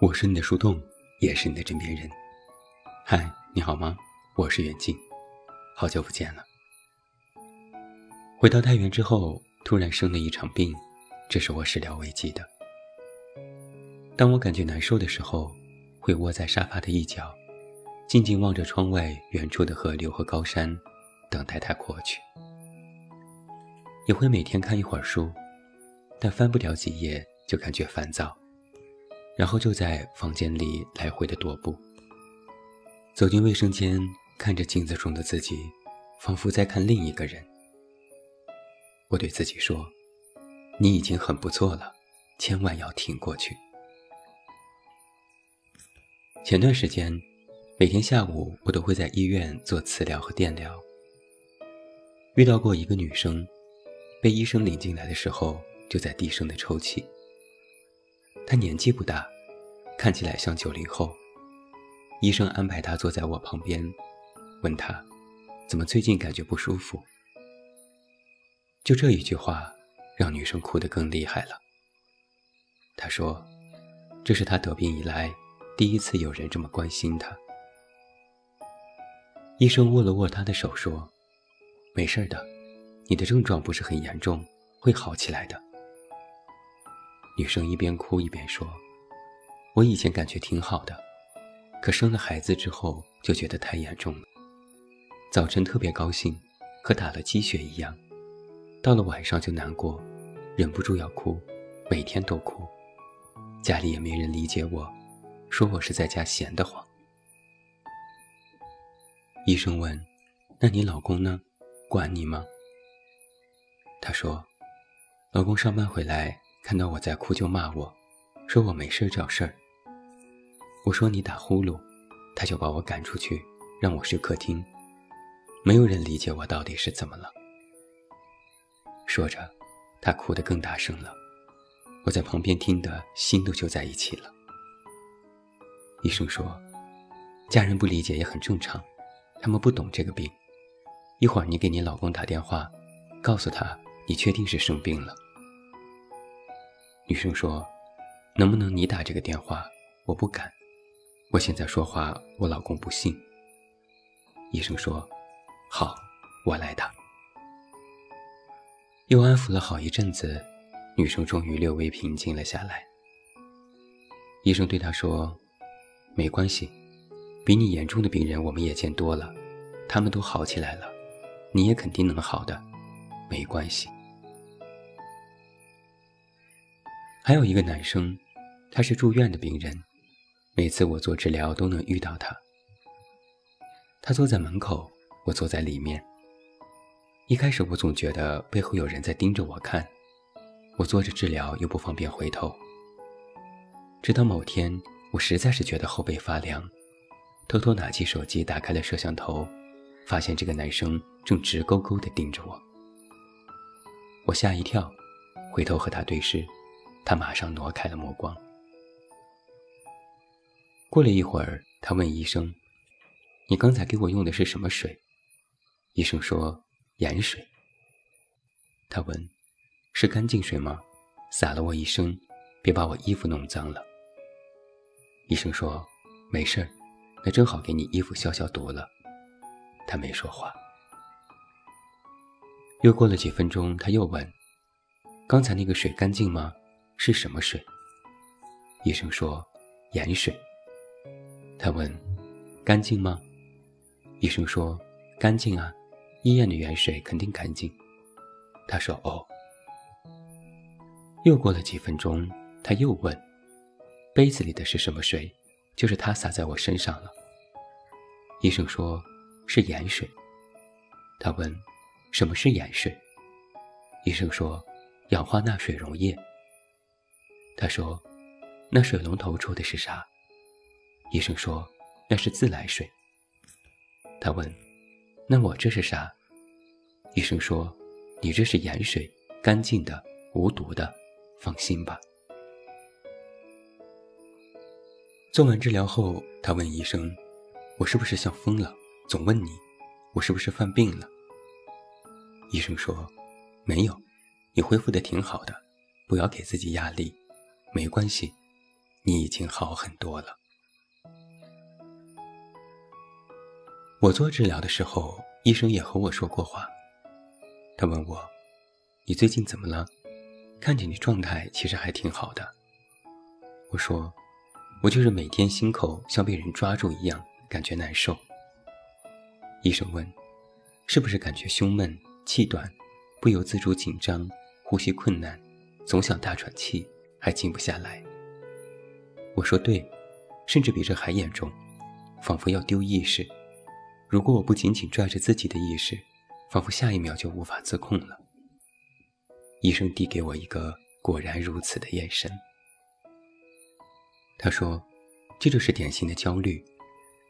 我是你的树洞，也是你的枕边人。嗨，你好吗？我是远近，好久不见了。回到太原之后，突然生了一场病，这是我始料未及的。当我感觉难受的时候，会窝在沙发的一角，静静望着窗外远处的河流和高山，等待它过去。也会每天看一会儿书，但翻不了几页就感觉烦躁。然后就在房间里来回的踱步。走进卫生间，看着镜子中的自己，仿佛在看另一个人。我对自己说：“你已经很不错了，千万要挺过去。”前段时间，每天下午我都会在医院做磁疗和电疗。遇到过一个女生，被医生领进来的时候，就在低声的抽泣。他年纪不大，看起来像九零后。医生安排他坐在我旁边，问他怎么最近感觉不舒服。就这一句话，让女生哭得更厉害了。她说：“这是她得病以来第一次有人这么关心她。”医生握了握她的手，说：“没事的，你的症状不是很严重，会好起来的。”女生一边哭一边说：“我以前感觉挺好的，可生了孩子之后就觉得太严重了。早晨特别高兴，和打了鸡血一样；到了晚上就难过，忍不住要哭，每天都哭。家里也没人理解我，说我是在家闲得慌。”医生问：“那你老公呢？管你吗？”她说：“老公上班回来。”看到我在哭就骂我，说我没事找事儿。我说你打呼噜，他就把我赶出去，让我睡客厅。没有人理解我到底是怎么了。说着，他哭得更大声了。我在旁边听得心都揪在一起了。医生说，家人不理解也很正常，他们不懂这个病。一会儿你给你老公打电话，告诉他你确定是生病了。女生说：“能不能你打这个电话？我不敢，我现在说话，我老公不信。”医生说：“好，我来打。”又安抚了好一阵子，女生终于略微平静了下来。医生对她说：“没关系，比你严重的病人我们也见多了，他们都好起来了，你也肯定能好的，没关系。”还有一个男生，他是住院的病人，每次我做治疗都能遇到他。他坐在门口，我坐在里面。一开始我总觉得背后有人在盯着我看，我做着治疗又不方便回头。直到某天，我实在是觉得后背发凉，偷偷拿起手机打开了摄像头，发现这个男生正直勾勾地盯着我。我吓一跳，回头和他对视。他马上挪开了目光。过了一会儿，他问医生：“你刚才给我用的是什么水？”医生说：“盐水。”他问：“是干净水吗？洒了我一身，别把我衣服弄脏了。”医生说：“没事儿，那正好给你衣服消消毒了。”他没说话。又过了几分钟，他又问：“刚才那个水干净吗？”是什么水？医生说盐水。他问：“干净吗？”医生说：“干净啊，医院的盐水肯定干净。”他说：“哦。”又过了几分钟，他又问：“杯子里的是什么水？”就是他洒在我身上了。医生说：“是盐水。”他问：“什么是盐水？”医生说：“氧化钠水溶液。”他说：“那水龙头出的是啥？”医生说：“那是自来水。”他问：“那我这是啥？”医生说：“你这是盐水，干净的，无毒的，放心吧。”做完治疗后，他问医生：“我是不是像疯了？总问你，我是不是犯病了？”医生说：“没有，你恢复的挺好的，不要给自己压力。”没关系，你已经好很多了。我做治疗的时候，医生也和我说过话。他问我：“你最近怎么了？看见你状态其实还挺好的。”我说：“我就是每天心口像被人抓住一样，感觉难受。”医生问：“是不是感觉胸闷、气短，不由自主紧张，呼吸困难，总想大喘气，还静不下来？”我说：“对，甚至比这还严重，仿佛要丢意识。如果我不紧紧拽着自己的意识。”仿佛下一秒就无法自控了。医生递给我一个果然如此的眼神。他说：“这就是典型的焦虑，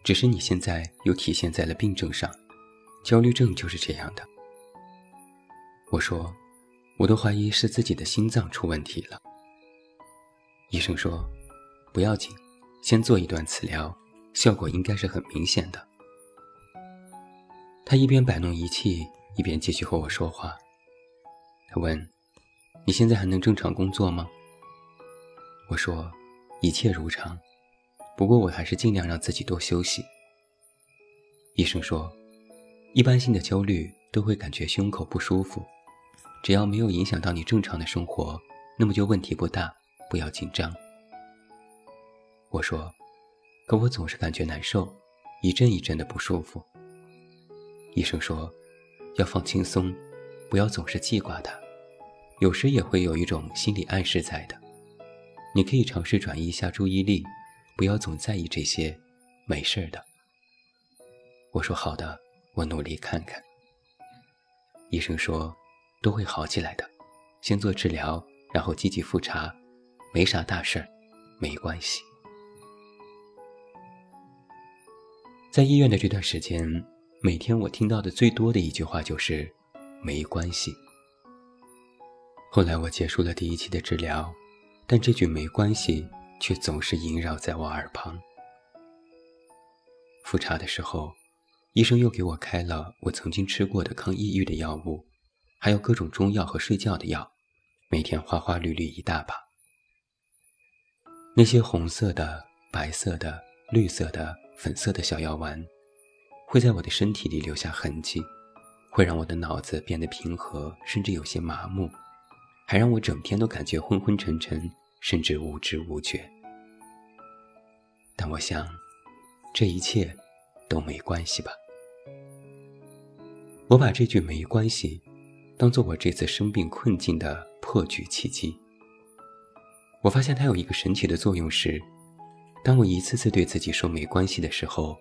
只是你现在又体现在了病症上。焦虑症就是这样的。”我说：“我都怀疑是自己的心脏出问题了。”医生说：“不要紧，先做一段磁疗，效果应该是很明显的。”他一边摆弄仪器，一边继续和我说话。他问：“你现在还能正常工作吗？”我说：“一切如常，不过我还是尽量让自己多休息。”医生说：“一般性的焦虑都会感觉胸口不舒服，只要没有影响到你正常的生活，那么就问题不大，不要紧张。”我说：“可我总是感觉难受，一阵一阵的不舒服。”医生说，要放轻松，不要总是记挂它。有时也会有一种心理暗示在的。你可以尝试转移一下注意力，不要总在意这些，没事的。我说好的，我努力看看。医生说，都会好起来的，先做治疗，然后积极复查，没啥大事儿，没关系。在医院的这段时间。每天我听到的最多的一句话就是“没关系”。后来我结束了第一期的治疗，但这句“没关系”却总是萦绕在我耳旁。复查的时候，医生又给我开了我曾经吃过的抗抑郁的药物，还有各种中药和睡觉的药，每天花花绿绿一大把。那些红色的、白色的、绿色的、粉色的小药丸。会在我的身体里留下痕迹，会让我的脑子变得平和，甚至有些麻木，还让我整天都感觉昏昏沉沉，甚至无知无觉。但我想，这一切都没关系吧。我把这句“没关系”当做我这次生病困境的破局契机。我发现它有一个神奇的作用是，当我一次次对自己说“没关系”的时候，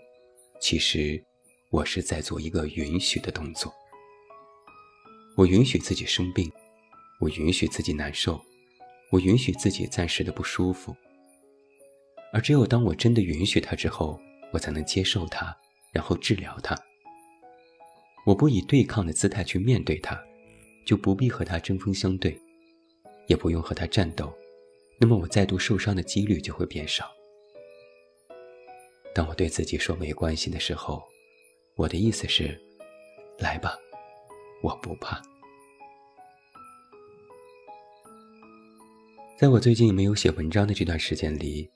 其实。我是在做一个允许的动作。我允许自己生病，我允许自己难受，我允许自己暂时的不舒服。而只有当我真的允许它之后，我才能接受它，然后治疗它。我不以对抗的姿态去面对它，就不必和它针锋相对，也不用和它战斗，那么我再度受伤的几率就会变少。当我对自己说没关系的时候。我的意思是，来吧，我不怕。在我最近没有写文章的这段时间里，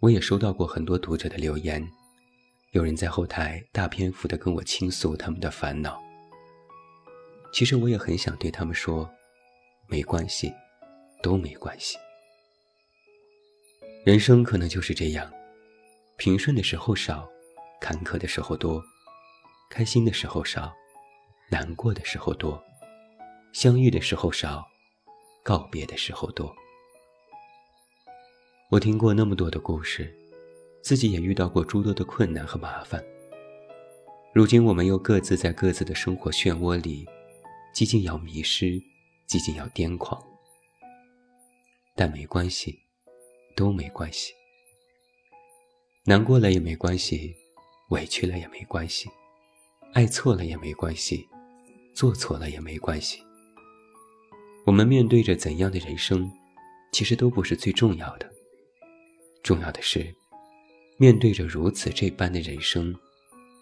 我也收到过很多读者的留言，有人在后台大篇幅的跟我倾诉他们的烦恼。其实我也很想对他们说，没关系，都没关系。人生可能就是这样，平顺的时候少，坎坷的时候多。开心的时候少，难过的时候多，相遇的时候少，告别的时候多。我听过那么多的故事，自己也遇到过诸多的困难和麻烦。如今我们又各自在各自的生活漩涡里，几近要迷失，几近要癫狂。但没关系，都没关系。难过了也没关系，委屈了也没关系。爱错了也没关系，做错了也没关系。我们面对着怎样的人生，其实都不是最重要的。重要的是，面对着如此这般的人生，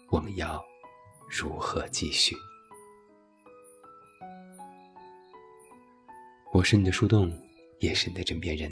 我们要如何继续？我是你的树洞，也是你的枕边人。